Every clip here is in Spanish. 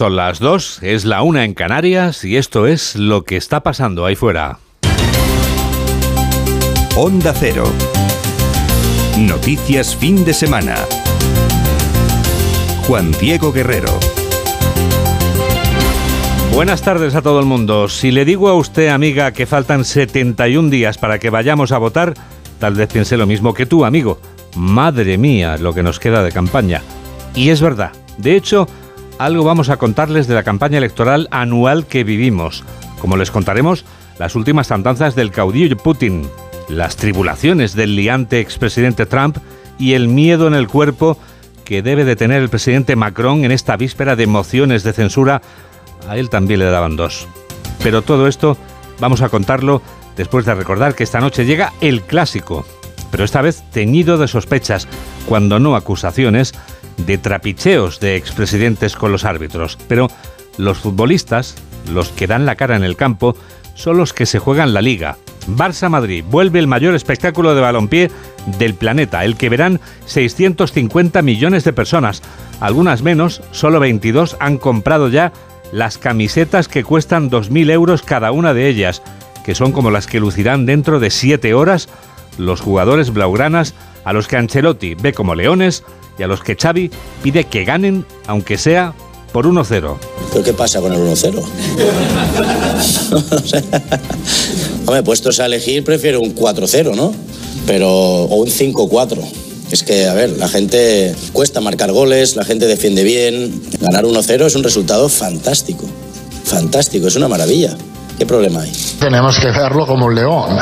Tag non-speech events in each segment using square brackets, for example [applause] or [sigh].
Son las dos, es la una en Canarias y esto es lo que está pasando ahí fuera. Onda Cero. Noticias fin de semana. Juan Diego Guerrero. Buenas tardes a todo el mundo. Si le digo a usted, amiga, que faltan 71 días para que vayamos a votar, tal vez piense lo mismo que tú, amigo. Madre mía, lo que nos queda de campaña. Y es verdad. De hecho, algo vamos a contarles de la campaña electoral anual que vivimos. Como les contaremos, las últimas andanzas del caudillo Putin, las tribulaciones del liante expresidente Trump y el miedo en el cuerpo que debe de tener el presidente Macron en esta víspera de mociones de censura a él también le daban dos. Pero todo esto vamos a contarlo después de recordar que esta noche llega el clásico, pero esta vez teñido de sospechas, cuando no acusaciones, de trapicheos de expresidentes con los árbitros. Pero los futbolistas, los que dan la cara en el campo, son los que se juegan la liga. Barça-Madrid vuelve el mayor espectáculo de balompié del planeta, el que verán 650 millones de personas. Algunas menos, solo 22 han comprado ya las camisetas que cuestan 2.000 euros cada una de ellas, que son como las que lucirán dentro de 7 horas los jugadores blaugranas a los que Ancelotti ve como leones y a los que Xavi pide que ganen, aunque sea por 1-0. ¿Pero qué pasa con el 1-0? [laughs] Hombre, puestos a elegir, prefiero un 4-0, ¿no? Pero, o un 5-4. Es que, a ver, la gente cuesta marcar goles, la gente defiende bien. Ganar 1-0 es un resultado fantástico. Fantástico, es una maravilla. ¿Qué problema hay? Tenemos que verlo como un león,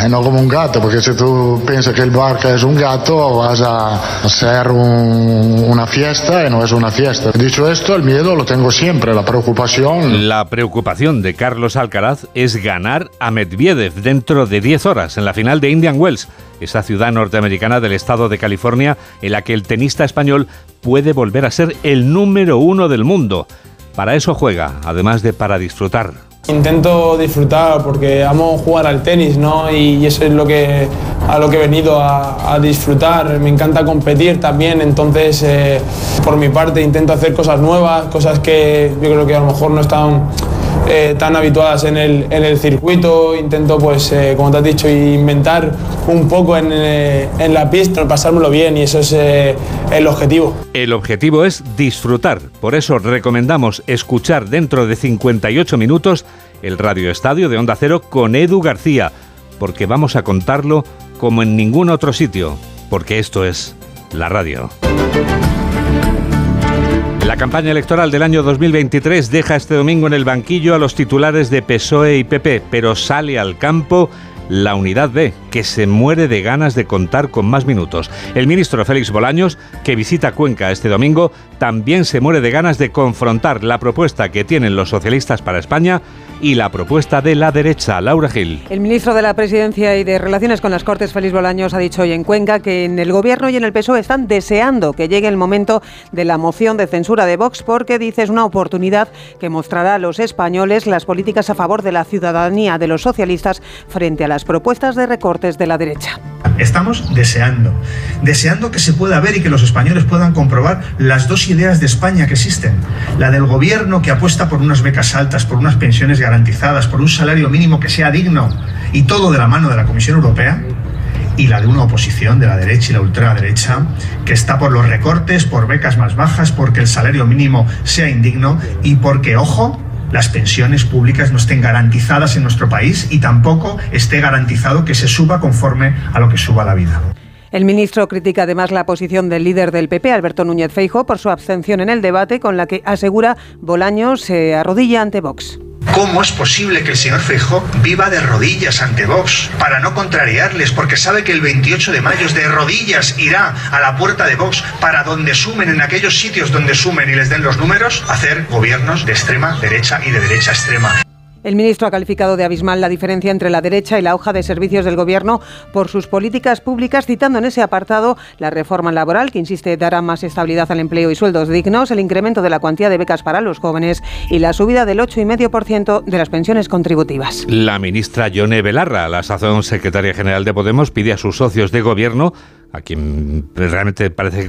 y no como un gato, porque si tú piensas que el Barca es un gato, vas a hacer una fiesta y no es una fiesta. Dicho esto, el miedo lo tengo siempre, la preocupación. La preocupación de Carlos Alcaraz es ganar a Medvedev dentro de 10 horas en la final de Indian Wells, esa ciudad norteamericana del estado de California en la que el tenista español puede volver a ser el número uno del mundo. Para eso juega, además de para disfrutar. Intento disfrutar porque amo jugar al tenis, ¿no? Y eso es lo que, a lo que he venido a, disfrutar. Me encanta competir también, entonces eh, por mi parte intento hacer cosas nuevas, cosas que yo creo que a lo mejor no están eh, tan habituadas en el, en el, circuito. Intento, pues, eh, como te has dicho, inventar un poco en, en la pista, pasármelo bien y eso es el objetivo. El objetivo es disfrutar. Por eso recomendamos escuchar dentro de 58 minutos el Radio Estadio de Onda Cero con Edu García, porque vamos a contarlo como en ningún otro sitio, porque esto es la radio. La campaña electoral del año 2023 deja este domingo en el banquillo a los titulares de PSOE y PP, pero sale al campo la unidad B, que se muere de ganas de contar con más minutos. El ministro Félix Bolaños, que visita Cuenca este domingo, también se muere de ganas de confrontar la propuesta que tienen los socialistas para España y la propuesta de la derecha, Laura Gil. El ministro de la Presidencia y de Relaciones con las Cortes, Félix Bolaños, ha dicho hoy en Cuenca que en el Gobierno y en el PSOE están deseando que llegue el momento de la moción de censura de Vox porque dice es una oportunidad que mostrará a los españoles las políticas a favor de la ciudadanía de los socialistas frente a las propuestas de de la derecha. Estamos deseando, deseando que se pueda ver y que los españoles puedan comprobar las dos ideas de España que existen. La del gobierno que apuesta por unas becas altas, por unas pensiones garantizadas, por un salario mínimo que sea digno y todo de la mano de la Comisión Europea y la de una oposición de la derecha y la ultraderecha que está por los recortes, por becas más bajas, porque el salario mínimo sea indigno y porque, ojo, las pensiones públicas no estén garantizadas en nuestro país y tampoco esté garantizado que se suba conforme a lo que suba la vida. El ministro critica además la posición del líder del PP, Alberto Núñez Feijo, por su abstención en el debate con la que asegura Bolaños se arrodilla ante Vox. ¿Cómo es posible que el señor Feijó viva de rodillas ante Vox para no contrariarles? Porque sabe que el 28 de mayo de rodillas irá a la puerta de Vox para donde sumen, en aquellos sitios donde sumen y les den los números, hacer gobiernos de extrema derecha y de derecha extrema. El ministro ha calificado de abismal la diferencia entre la derecha y la hoja de servicios del Gobierno por sus políticas públicas, citando en ese apartado la reforma laboral, que insiste dará más estabilidad al empleo y sueldos dignos, el incremento de la cuantía de becas para los jóvenes y la subida del 8,5% de las pensiones contributivas. La ministra Yone Belarra, la sazón secretaria general de Podemos, pide a sus socios de gobierno a quien realmente parece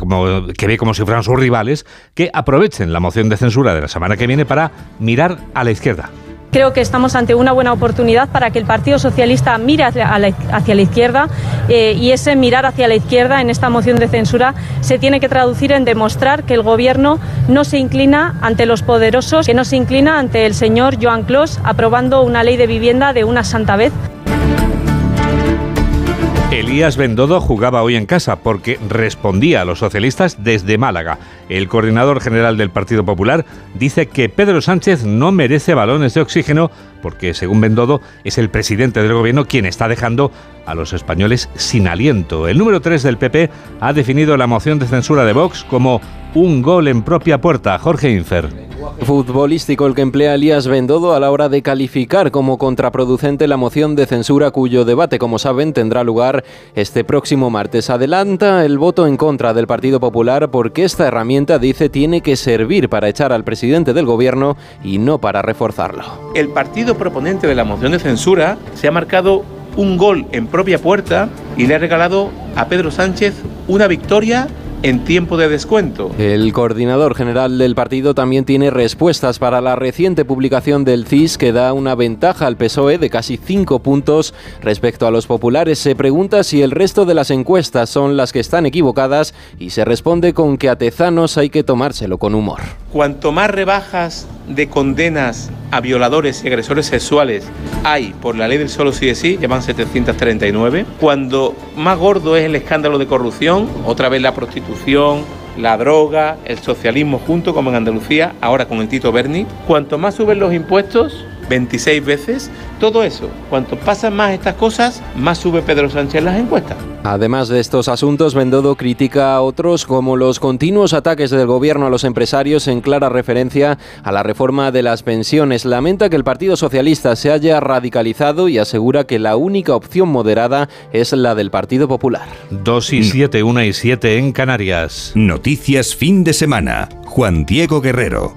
que ve como si fueran sus rivales, que aprovechen la moción de censura de la semana que viene para mirar a la izquierda. Creo que estamos ante una buena oportunidad para que el Partido Socialista mire hacia la, izquierda eh, y ese mirar hacia la izquierda en esta moción de censura se tiene que traducir en demostrar que el Gobierno no se inclina ante los poderosos, que no se inclina ante el señor Joan Clos aprobando una ley de vivienda de una santa vez. Elías Bendodo jugaba hoy en casa porque respondía a los socialistas desde Málaga. El coordinador general del Partido Popular dice que Pedro Sánchez no merece balones de oxígeno porque, según Bendodo, es el presidente del gobierno quien está dejando a los españoles sin aliento. El número 3 del PP ha definido la moción de censura de Vox como un gol en propia puerta. Jorge Infer futbolístico el que emplea Elías Bendodo a la hora de calificar como contraproducente la moción de censura cuyo debate, como saben, tendrá lugar este próximo martes. Adelanta el voto en contra del Partido Popular porque esta herramienta, dice, tiene que servir para echar al presidente del gobierno y no para reforzarlo. El partido proponente de la moción de censura se ha marcado un gol en propia puerta y le ha regalado a Pedro Sánchez una victoria en tiempo de descuento. El coordinador general del partido también tiene respuestas para la reciente publicación del CIS que da una ventaja al PSOE de casi cinco puntos respecto a los populares. Se pregunta si el resto de las encuestas son las que están equivocadas y se responde con que a Tezanos hay que tomárselo con humor. Cuanto más rebajas de condenas a violadores y agresores sexuales hay por la ley del solo sí de sí, llevan 739. Cuando más gordo es el escándalo de corrupción, otra vez la prostitución, la droga, el socialismo junto, como en Andalucía, ahora con el Tito Berni. Cuanto más suben los impuestos, 26 veces. Todo eso, cuanto pasan más estas cosas, más sube Pedro Sánchez en las encuestas. Además de estos asuntos, Bendodo critica a otros como los continuos ataques del gobierno a los empresarios en clara referencia a la reforma de las pensiones. Lamenta que el Partido Socialista se haya radicalizado y asegura que la única opción moderada es la del Partido Popular. 2 y 7, 1 y 7 en Canarias. Noticias fin de semana. Juan Diego Guerrero.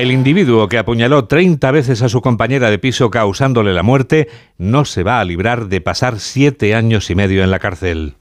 El individuo que apuñaló 30 veces a su compañera de piso causándole la muerte no se va a librar de pasar siete años y medio en la cárcel.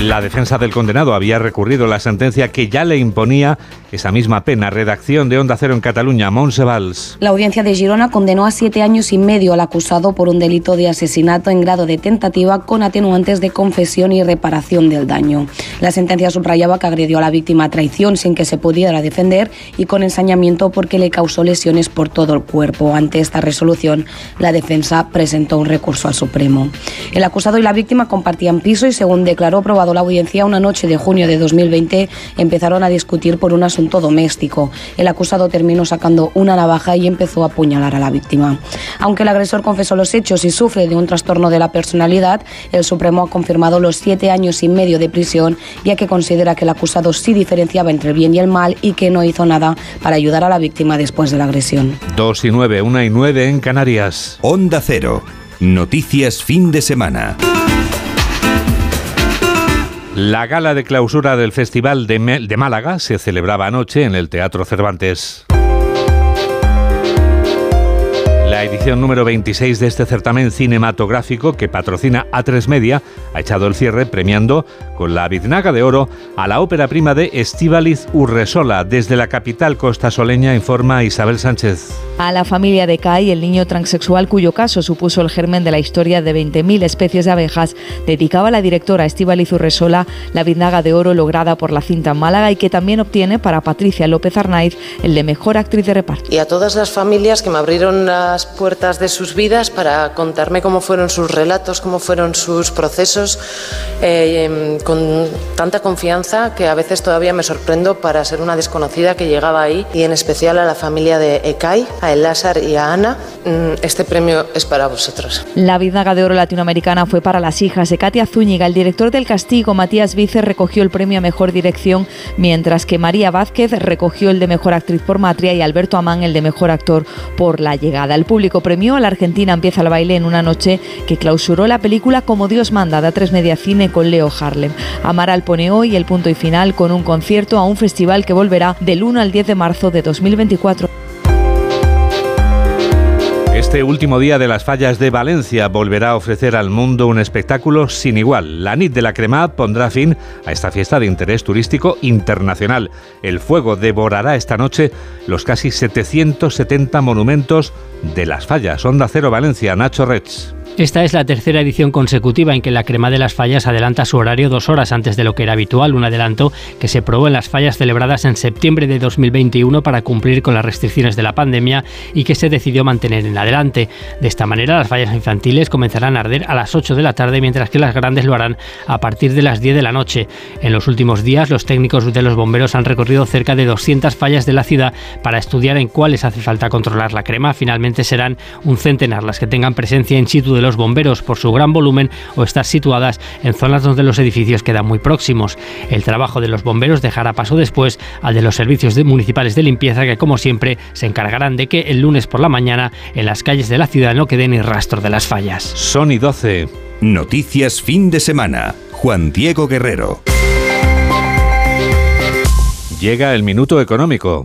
La defensa del condenado había recurrido la sentencia que ya le imponía esa misma pena. Redacción de Onda Cero en Cataluña, Monsevals. La audiencia de Girona condenó a siete años y medio al acusado por un delito de asesinato en grado de tentativa con atenuantes de confesión y reparación del daño. La sentencia subrayaba que agredió a la víctima a traición sin que se pudiera defender y con ensañamiento porque le causó lesiones por todo el cuerpo. Ante esta resolución, la defensa presentó un recurso al Supremo. El acusado y la víctima compartían piso y, según declaró probado la audiencia, una noche de junio de 2020 empezaron a discutir por un asunto doméstico. El acusado terminó sacando una navaja y empezó a apuñalar a la víctima. Aunque el agresor confesó los hechos y sufre de un trastorno de la personalidad, el Supremo ha confirmado los siete años y medio de prisión, ya que considera que el acusado sí diferenciaba entre el bien y el mal y que no hizo nada para ayudar a la víctima después de la agresión. 2 y 9, 1 y 9 en Canarias. Onda Cero. Noticias fin de semana. La gala de clausura del Festival de, Málaga se celebraba anoche en el Teatro Cervantes. La edición número 26 de este certamen cinematográfico que patrocina A3 Media ha echado el cierre premiando con la biznaga de oro a la ópera prima de Estíbaliz Urresola. Desde la capital costasoleña informa Isabel Sánchez. A la familia de Kai, el niño transexual cuyo caso supuso el germen de la historia de 20.000 especies de abejas, dedicaba la directora Estíbaliz Urresola la biznaga de oro lograda por la cinta Málaga y que también obtiene para Patricia López Arnaiz el de mejor actriz de reparto. Y a todas las familias que me abrieron las puertas de sus vidas para contarme cómo fueron sus relatos, cómo fueron sus procesos eh, em, con tanta confianza que a veces todavía me sorprendo para ser una desconocida que llegaba ahí y en especial a la familia de Ekai, a El Lázar y a Ana. Mm, este premio es para vosotros. La Bidaga de Oro Latinoamericana fue para las hijas de Katia Zúñiga. El director del castigo, Matías Vice, recogió el premio a Mejor Dirección, mientras que María Vázquez recogió el de Mejor Actriz por Matria y Alberto Amán el de Mejor Actor por La Llegada. El público premió a la Argentina Empieza el baile en una noche que clausuró la película Como Dios manda, de tres Media Cine con Leo Harlem. Amaral pone hoy el punto y final con un concierto a un festival que volverá del 1 al 10 de marzo de 2024. Este último día de las fallas de Valencia volverá a ofrecer al mundo un espectáculo sin igual. La NIT de la Cremad pondrá fin a esta fiesta de interés turístico internacional. El fuego devorará esta noche los casi 770 monumentos de las fallas. Onda Cero Valencia, Nacho Reds. Esta es la tercera edición consecutiva en que la Crema de las Fallas adelanta su horario dos horas antes de lo que era habitual, un adelanto que se probó en las fallas celebradas en septiembre de 2021 para cumplir con las restricciones de la pandemia y que se decidió mantener en adelante. De esta manera, las fallas infantiles comenzarán a arder a las 8 de la tarde, mientras que las grandes lo harán a partir de las 10 de la noche. En los últimos días, los técnicos de los bomberos han recorrido cerca de 200 fallas de la ciudad para estudiar en cuáles hace falta controlar la crema. Finalmente serán un centenar las que tengan presencia en situ de los bomberos por su gran volumen o estar situadas en zonas donde los edificios quedan muy próximos. El trabajo de los bomberos dejará paso después al de los servicios municipales de limpieza que como siempre se encargarán de que el lunes por la mañana en las calles de la ciudad no quede ni rastro de las fallas. Sony 12. Noticias fin de semana. Juan Diego Guerrero. Llega el minuto económico.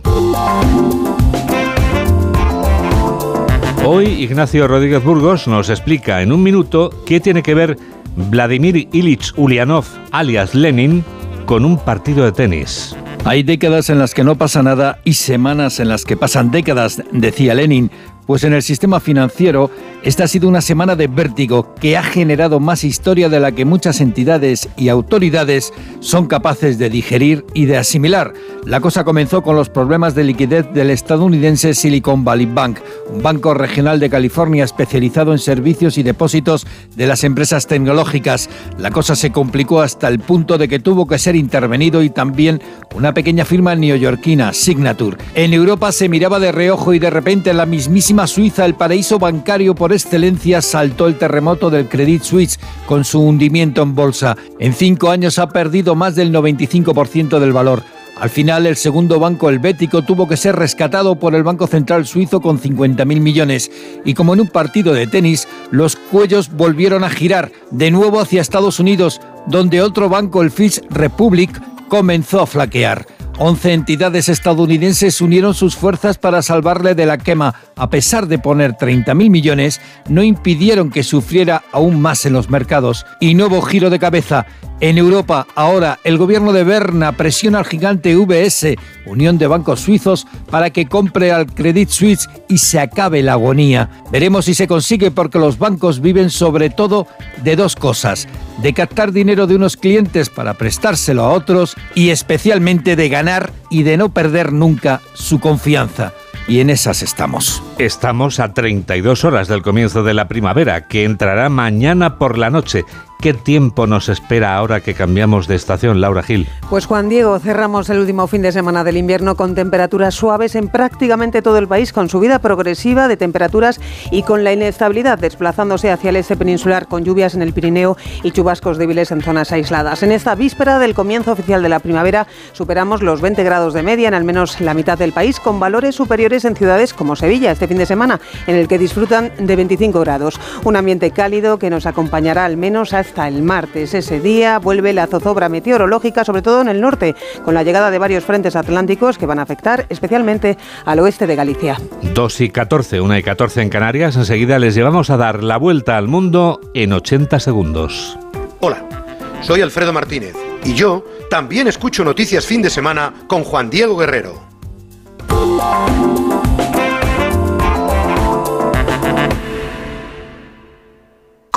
Hoy Ignacio Rodríguez Burgos nos explica en un minuto qué tiene que ver Vladimir Ilich Ulyanov, alias Lenin, con un partido de tenis. Hay décadas en las que no pasa nada y semanas en las que pasan décadas, decía Lenin, pues en el sistema financiero esta ha sido una semana de vértigo que ha generado más historia de la que muchas entidades y autoridades son capaces de digerir y de asimilar. La cosa comenzó con los problemas de liquidez del estadounidense Silicon Valley Bank, un banco regional de California especializado en servicios y depósitos de las empresas tecnológicas. La cosa se complicó hasta el punto de que tuvo que ser intervenido y también una pequeña firma neoyorquina, Signature. En Europa se miraba de reojo y de repente la mismísima Suiza, el paraíso bancario por excelencia, saltó el terremoto del Credit Suisse con su hundimiento en bolsa. En cinco años ha perdido más del 95% del valor. Al final, el segundo banco helvético tuvo que ser rescatado por el Banco Central Suizo con 50.000 millones. Y como en un partido de tenis, los cuellos volvieron a girar de nuevo hacia Estados Unidos, donde otro banco, el Fish Republic, comenzó a flaquear. 11 entidades estadounidenses unieron sus fuerzas para salvarle de la quema. A pesar de poner 30.000 millones, no impidieron que sufriera aún más en los mercados. Y nuevo giro de cabeza. En Europa, ahora, el gobierno de Berna presiona al gigante VS, Unión de Bancos Suizos, para que compre al Credit Suisse y se acabe la agonía. Veremos si se consigue porque los bancos viven sobre todo de dos cosas, de captar dinero de unos clientes para prestárselo a otros y especialmente de ganar y de no perder nunca su confianza. Y en esas estamos. Estamos a 32 horas del comienzo de la primavera, que entrará mañana por la noche ¿Qué tiempo nos espera ahora que cambiamos de estación, Laura Gil? Pues Juan Diego, cerramos el último fin de semana del invierno con temperaturas suaves en prácticamente todo el país, con subida progresiva de temperaturas y con la inestabilidad desplazándose hacia el este peninsular con lluvias en el Pirineo y chubascos débiles en zonas aisladas. En esta víspera del comienzo oficial de la primavera superamos los 20 grados de media en al menos la mitad del país, con valores superiores en ciudades como Sevilla este fin de semana, en el que disfrutan de 25 grados. Un ambiente cálido que nos acompañará al menos hasta hasta el martes. Ese día vuelve la zozobra meteorológica, sobre todo en el norte, con la llegada de varios frentes atlánticos que van a afectar especialmente al oeste de Galicia. 2 y 14, 1 y 14 en Canarias. Enseguida les llevamos a dar la vuelta al mundo en 80 segundos. Hola, soy Alfredo Martínez y yo también escucho Noticias Fin de Semana con Juan Diego Guerrero.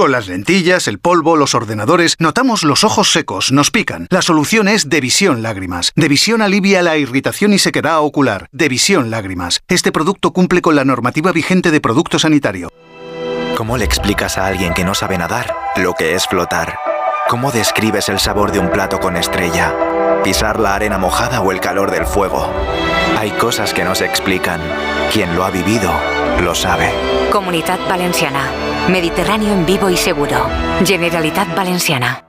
Las lentillas, el polvo, los ordenadores, notamos los ojos secos, nos pican. La solución es Devisión Lágrimas. Devisión alivia la irritación y sequedad ocular. Devisión Lágrimas. Este producto cumple con la normativa vigente de producto sanitario. ¿Cómo le explicas a alguien que no sabe nadar lo que es flotar? ¿Cómo describes el sabor de un plato con estrella? ¿Pisar la arena mojada o el calor del fuego? Hay cosas que no se explican. Quien lo ha vivido, lo sabe. Comunidad Valenciana. Mediterráneo en vivo y seguro. Generalitat Valenciana.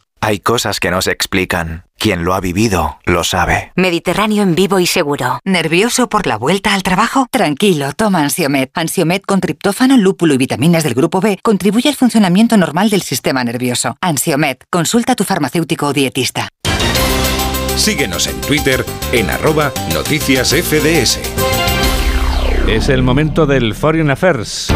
Hay cosas que no se explican. Quien lo ha vivido, lo sabe. Mediterráneo en vivo y seguro. ¿Nervioso por la vuelta al trabajo? Tranquilo, toma Ansiomet. Ansiomet con triptófano, lúpulo y vitaminas del grupo B contribuye al funcionamiento normal del sistema nervioso. Ansiomet, consulta a tu farmacéutico o dietista. Síguenos en Twitter en arroba noticias FDS. Es el momento del Foreign Affairs.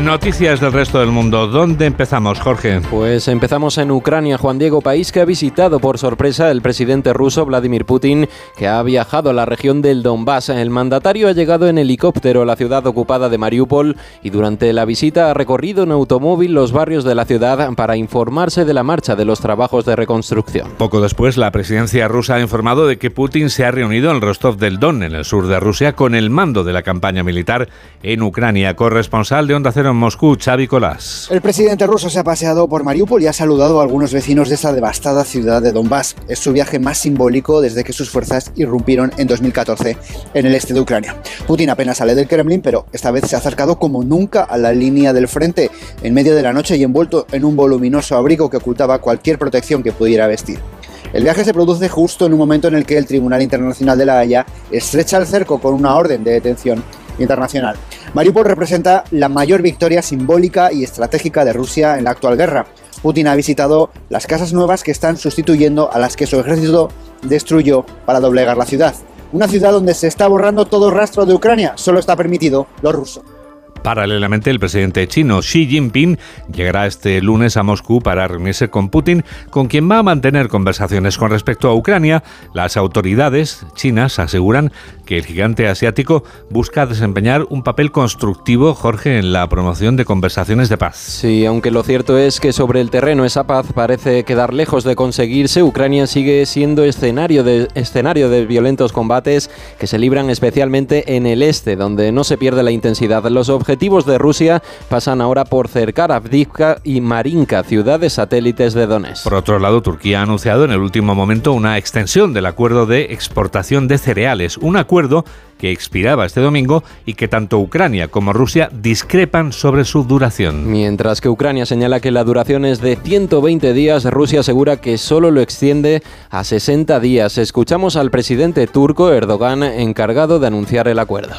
Noticias del resto del mundo. ¿Dónde empezamos, Jorge? Pues empezamos en Ucrania, Juan Diego, país que ha visitado por sorpresa el presidente ruso Vladimir Putin, que ha viajado a la región del Donbass. El mandatario ha llegado en helicóptero a la ciudad ocupada de Mariupol y durante la visita ha recorrido en automóvil los barrios de la ciudad para informarse de la marcha de los trabajos de reconstrucción. Poco después, la presidencia rusa ha informado de que Putin se ha reunido en Rostov del Don, en el sur de Rusia, con el mando de la campaña militar en Ucrania. Corresponsal de Onda En Moscú, Xavi Colás. El presidente ruso se ha paseado por Mariupol y ha saludado a algunos vecinos de esta devastada ciudad de Donbass. Es su viaje más simbólico desde que sus fuerzas irrumpieron en 2014 en el este de Ucrania. Putin apenas sale del Kremlin, pero esta vez se ha acercado como nunca a la línea del frente, en medio de la noche y envuelto en un voluminoso abrigo que ocultaba cualquier protección que pudiera vestir. El viaje se produce justo en un momento en el que el Tribunal Internacional de la Haya estrecha el cerco con una orden de detención internacional. Mariupol representa la mayor victoria simbólica y estratégica de Rusia en la actual guerra. Putin ha visitado las casas nuevas que están sustituyendo a las que su ejército destruyó para doblegar la ciudad. Una ciudad donde se está borrando todo rastro de Ucrania, solo está permitido lo ruso. Paralelamente, el presidente chino Xi Jinping llegará este lunes a Moscú para reunirse con Putin, con quien va a mantener conversaciones con respecto a Ucrania. Las autoridades chinas aseguran que el gigante asiático busca desempeñar un papel constructivo, Jorge, en la promoción de conversaciones de paz. Sí, aunque lo cierto es que sobre el terreno esa paz parece quedar lejos de conseguirse, Ucrania sigue siendo escenario de, escenario de violentos combates que se libran especialmente en el este, donde no se pierde la intensidad. Los objetivos de Rusia pasan ahora por cercar Avdivka y Marinka, ciudades satélites de Donetsk. Por otro lado, Turquía ha anunciado en el último momento una extensión del acuerdo de exportación de cereales, un acuerdo que expiraba este domingo y que tanto Ucrania como Rusia discrepan sobre su duración. Mientras que Ucrania señala que la duración es de 120 días, Rusia asegura que solo lo extiende a 60 días. Escuchamos al presidente turco Erdogan encargado de anunciar el acuerdo.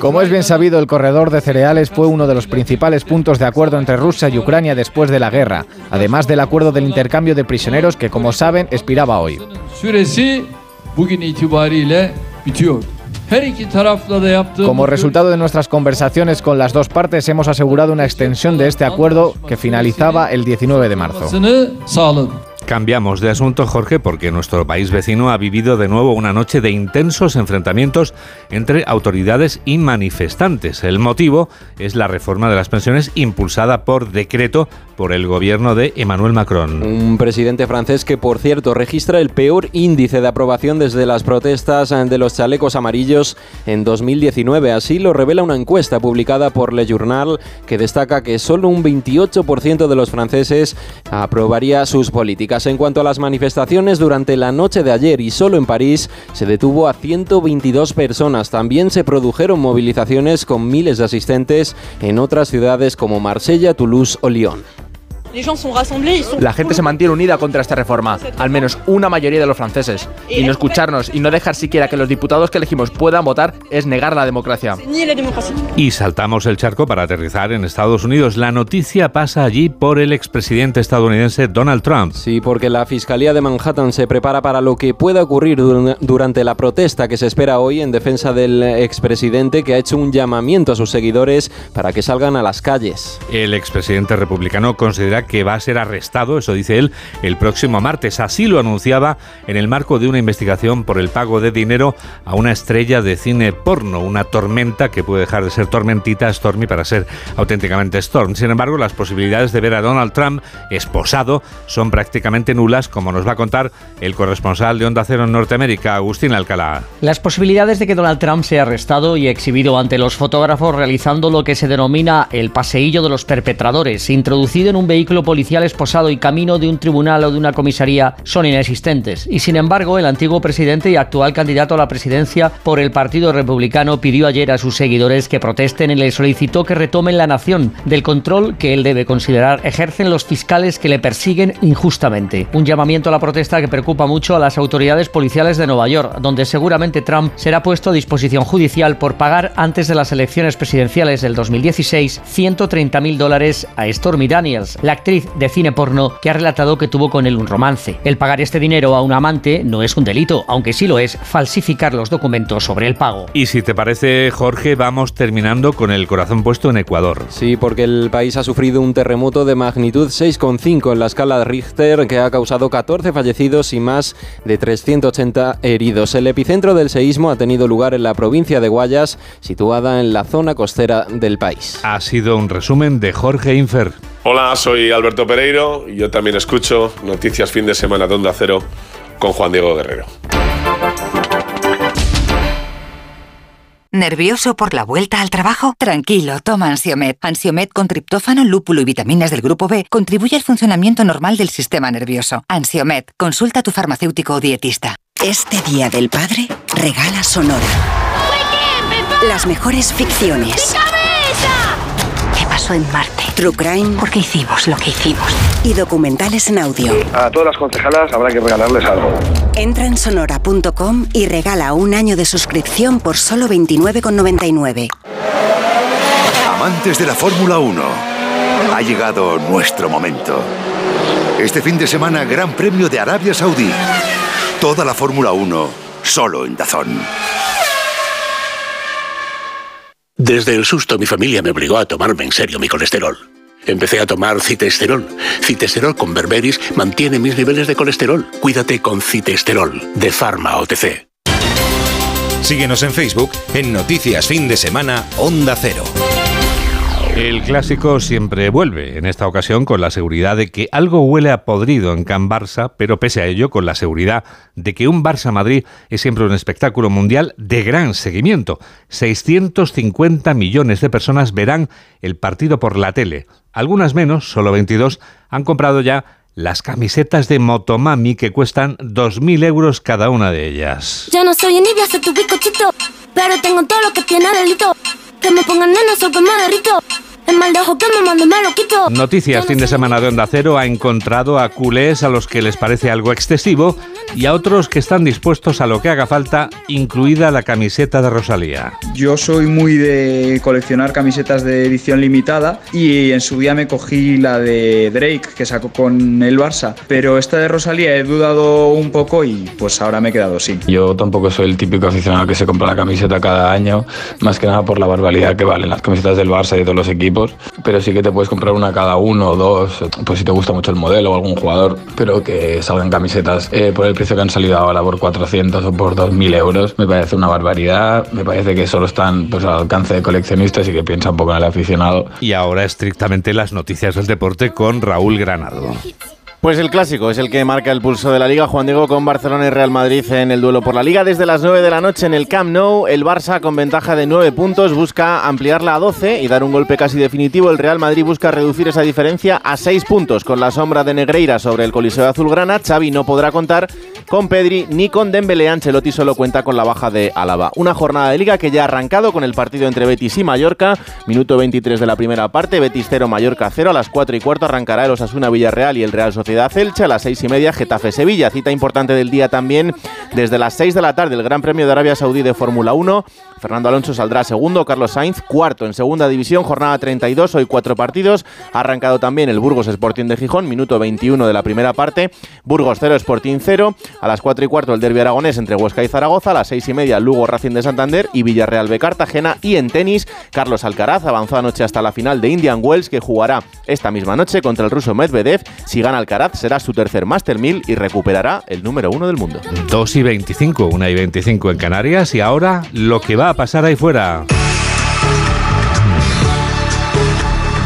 Como es bien sabido, el corredor de cereales fue uno de los principales puntos de acuerdo entre Rusia y Ucrania después de la guerra, además del acuerdo del intercambio de prisioneros que, como saben, expiraba hoy. Como resultado de nuestras conversaciones con las dos partes, hemos asegurado una extensión de este acuerdo que finalizaba el 19 de marzo. Cambiamos de asunto, Jorge, porque nuestro país vecino ha vivido de nuevo una noche de intensos enfrentamientos entre autoridades y manifestantes. El motivo es la reforma de las pensiones impulsada por decreto por el gobierno de Emmanuel Macron. Un presidente francés que, por cierto, registra el peor índice de aprobación desde las protestas de los chalecos amarillos en 2019. Así lo revela una encuesta publicada por Le Journal que destaca que solo un 28% de los franceses aprobaría sus políticas. En cuanto a las manifestaciones, durante la noche de ayer y solo en París se detuvo a 122 personas. También se produjeron movilizaciones con miles de asistentes en otras ciudades como Marsella, Toulouse o Lyon. La gente se mantiene unida contra esta reforma, al menos una mayoría de los franceses. Y no escucharnos y no dejar siquiera que los diputados que elegimos puedan votar es negar la democracia. Y saltamos el charco para aterrizar en Estados Unidos. La noticia pasa allí por el expresidente estadounidense Donald Trump. Sí, porque la Fiscalía de Manhattan se prepara para lo que pueda ocurrir durante la protesta que se espera hoy en defensa del expresidente que ha hecho un llamamiento a sus seguidores para que salgan a las calles. El expresidente republicano considera que va a ser arrestado, eso dice él, el próximo martes. Así lo anunciaba en el marco de una investigación por el pago de dinero a una estrella de cine porno, una tormenta que puede dejar de ser tormentita Stormy para ser auténticamente Storm. Sin embargo, las posibilidades de ver a Donald Trump esposado son prácticamente nulas, como nos va a contar el corresponsal de Onda Cero en Norteamérica, Agustín Alcalá. Las posibilidades de que Donald Trump sea arrestado y exhibido ante los fotógrafos realizando lo que se denomina el paseillo de los perpetradores, introducido en un vehículo policial esposado y camino de un tribunal o de una comisaría, son inexistentes. Y sin embargo, el antiguo presidente y actual candidato a la presidencia por el Partido Republicano pidió ayer a sus seguidores que protesten y le solicitó que retomen la nación del control que él debe considerar ejercen los fiscales que le persiguen injustamente. Un llamamiento a la protesta que preocupa mucho a las autoridades policiales de Nueva York, donde seguramente Trump será puesto a disposición judicial por pagar antes de las elecciones presidenciales del 2016 130 mil dólares a Stormy Daniels, la actriz de cine porno que ha relatado que tuvo con él un romance. El pagar este dinero a un amante no es un delito, aunque sí lo es falsificar los documentos sobre el pago. Y si te parece, Jorge, vamos terminando con el corazón puesto en Ecuador. Sí, porque el país ha sufrido un terremoto de magnitud 6,5 en la escala de Richter que ha causado 14 fallecidos y más de 380 heridos. El epicentro del seísmo ha tenido lugar en la provincia de Guayas, situada en la zona costera del país. Ha sido un resumen de Jorge Infer. Hola, soy Alberto Pereiro y yo también escucho Noticias Fin de Semana de Onda Cero con Juan Diego Guerrero. ¿Nervioso por la vuelta al trabajo? Tranquilo, toma Ansiomet. Ansiomet con triptófano, lúpulo y vitaminas del grupo B contribuye al funcionamiento normal del sistema nervioso. Ansiomet, consulta a tu farmacéutico o dietista. Este Día del Padre, regala Sonora. Las mejores ficciones. ¿Qué pasó en Marte? True Crime. ¿Por qué hicimos lo que hicimos? Y documentales en audio. A todas las concejalas habrá que regalarles algo. Entra en sonora.com y regala un año de suscripción por solo 29,99. Amantes de la Fórmula 1, ha llegado nuestro momento. Este fin de semana, Gran Premio de Arabia Saudí. Toda la Fórmula 1, solo en Dazón. Desde el susto mi familia me obligó a tomarme en serio mi colesterol. Empecé a tomar citesterol. Citesterol con berberis mantiene mis niveles de colesterol. Cuídate con citesterol de Pharma OTC. Síguenos en Facebook en Noticias Fin de Semana Onda Cero. El clásico siempre vuelve, en esta ocasión con la seguridad de que algo huele a podrido en Can Barça, pero pese a ello con la seguridad de que un Barça Madrid es siempre un espectáculo mundial de gran seguimiento. 650 millones de personas verán el partido por la tele. Algunas menos, solo 22, han comprado ya las camisetas de Motomami que cuestan 2.000 euros cada una de ellas. Ya no soy envidia, soy tu bizcochito, pero tengo todo lo que tiene delito. Que me pongan nenas o que me derrito. El mal de ojo que me mando me lo quito. Noticias fin de semana de Onda Cero ha encontrado a culés a los que les parece algo excesivo y a otros que están dispuestos a lo que haga falta, incluida la camiseta de Rosalía. Yo soy muy de coleccionar camisetas de edición limitada y en su día me cogí la de Drake que sacó con el Barça, pero esta de Rosalía he dudado un poco y pues ahora me he quedado sin. Yo tampoco soy el típico aficionado que se compra la camiseta cada año, más que nada por la barbaridad que valen las camisetas del Barça y de todos los equipos pero sí que te puedes comprar una cada uno o dos, pues si te gusta mucho el modelo o algún jugador, pero que salgan camisetas eh, por el precio que han salido ahora, por 400 o por 2.000 euros, me parece una barbaridad, me parece que solo están pues, al alcance de coleccionistas y que piensa un poco en el aficionado. Y ahora estrictamente las noticias del deporte con Raúl Granado. Pues el clásico es el que marca el pulso de la Liga. Juan Diego con Barcelona y Real Madrid en el duelo por la Liga. Desde las 9 de la noche en el Camp Nou, el Barça con ventaja de 9 puntos busca ampliarla a 12 y dar un golpe casi definitivo. El Real Madrid busca reducir esa diferencia a 6 puntos con la sombra de Negreira sobre el Coliseo Azulgrana. Xavi no podrá contar con Pedri ni con Dembélé. Ancelotti solo cuenta con la baja de Álava. Una jornada de liga que ya ha arrancado con el partido entre Betis y Mallorca. Minuto 23 de la primera parte, Betis 0, Mallorca 0. A las 4 y cuarto arrancará el Osasuna Villarreal y el Real Sociedad Elche. A las 6 y media, Getafe Sevilla. Cita importante del día también desde las 6 de la tarde, el Gran Premio de Arabia Saudí de Fórmula 1. Fernando Alonso saldrá segundo, Carlos Sainz cuarto en segunda división, jornada 32, hoy cuatro partidos. Ha arrancado también el Burgos Sporting de Gijón, minuto 21 de la primera parte. Burgos 0, Sporting 0. A las 4 y cuarto el derbi aragonés entre Huesca y Zaragoza. A las 6 y media Lugo Racing de Santander y Villarreal B Cartagena. Y en tenis, Carlos Alcaraz avanzó anoche hasta la final de Indian Wells que jugará esta misma noche contra el ruso Medvedev. Si gana Alcaraz será su tercer Master 1000 y recuperará el número uno del mundo. 2 y 25, 1 y 25 en Canarias y ahora lo que va a pasar ahí fuera.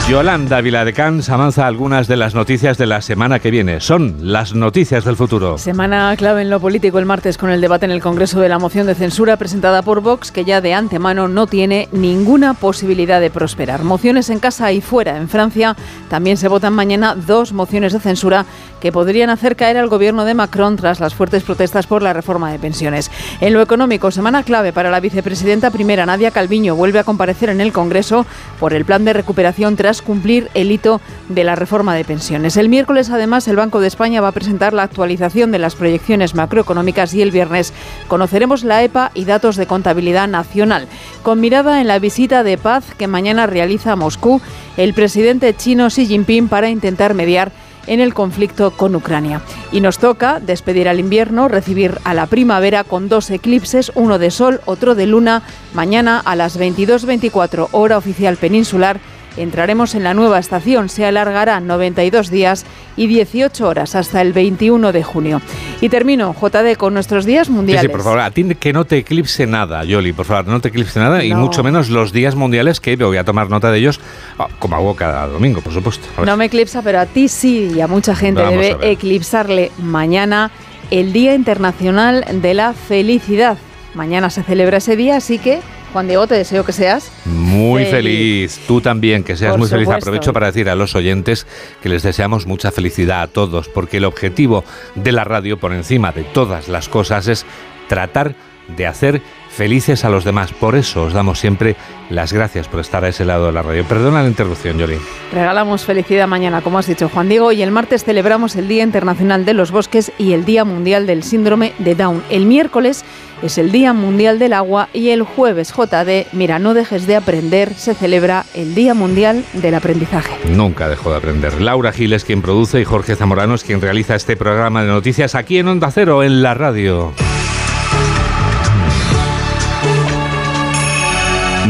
Yolanda Viladecans avanza algunas de las noticias de la semana que viene. Son las noticias del futuro. Semana clave en lo político el martes con el debate en el Congreso de la moción de censura presentada por Vox, que ya de antemano no tiene ninguna posibilidad de prosperar. Mociones en casa y fuera. En Francia también se votan mañana dos mociones de censura que podrían hacer caer al gobierno de Macron tras las fuertes protestas por la reforma de pensiones. En lo económico, semana clave para la vicepresidenta primera, Nadia Calviño, vuelve a comparecer en el Congreso por el plan de recuperación tras cumplir el hito de la reforma de pensiones. El miércoles, además, el Banco de España va a presentar la actualización de las proyecciones macroeconómicas y el viernes conoceremos la EPA y datos de contabilidad nacional. Con mirada en la visita de paz que mañana realiza a Moscú el presidente chino Xi Jinping para intentar mediar en el conflicto con Ucrania. Y nos toca despedir al invierno, recibir a la primavera con dos eclipses, uno de sol, otro de luna, mañana a las 22.24 hora oficial peninsular entraremos en la nueva estación. Se alargará 92 días y 18 horas hasta el 21 de junio. Y termino, JD, con nuestros días mundiales. Sí, por favor, a ti que no te eclipse nada, Yoli, por favor, no te eclipse nada y mucho menos los días mundiales que voy a tomar nota de ellos, ah, como hago cada domingo, por supuesto. No me eclipsa, pero a ti sí y a mucha gente debe eclipsarle mañana el Día Internacional de la Felicidad. Mañana se celebra ese día, así que Juan Diego, te deseo que seas muy feliz. Tú también, que seas muy feliz. Aprovecho para decir a los oyentes que les deseamos mucha felicidad a todos, porque el objetivo de la radio, por encima de todas las cosas, es tratar de hacer felices a los demás. Por eso os damos siempre las gracias por estar a ese lado de la radio. Perdona la interrupción, Yoli. Regalamos felicidad mañana, como has dicho Juan Diego, y el martes celebramos el Día Internacional de los Bosques y el Día Mundial del Síndrome de Down. El miércoles es el Día Mundial del Agua y el jueves JD, mira, no dejes de aprender, se celebra el Día Mundial del Aprendizaje. Nunca dejo de aprender. Laura Gil es quien produce y Jorge Zamorano es quien realiza este programa de noticias aquí en Onda Cero, en la radio.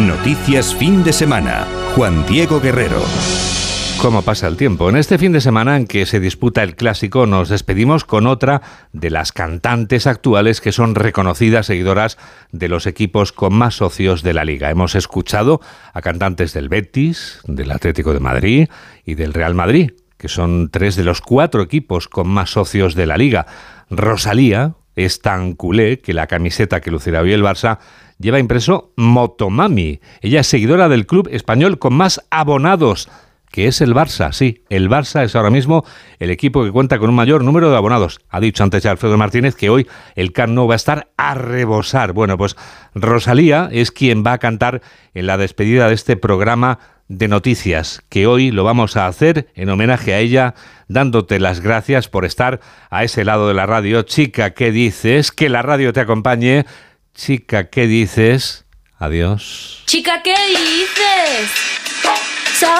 Noticias fin de semana. Juan Diego Guerrero. ¿Cómo pasa el tiempo? En este fin de semana en que se disputa el clásico nos despedimos con otra de las cantantes actuales que son reconocidas seguidoras de los equipos con más socios de la liga. Hemos escuchado a cantantes del Betis, del Atlético de Madrid y del Real Madrid, que son tres de los cuatro equipos con más socios de la liga. Rosalía es tan culé que la camiseta que lucirá hoy el Barça lleva impreso Motomami. Ella es seguidora del club español con más abonados, que es el Barça. Sí, el Barça es ahora mismo el equipo que cuenta con un mayor número de abonados. Ha dicho antes ya Alfredo Martínez que hoy el Camp Nou va a estar a rebosar. Bueno, pues Rosalía es quien va a cantar en la despedida de este programa de noticias, que hoy lo vamos a hacer en homenaje a ella, dándote las gracias por estar a ese lado de la radio. Chica, ¿qué dices? Que la radio te acompañe Chica, ¿qué dices? Adiós. Chica, ¿qué dices?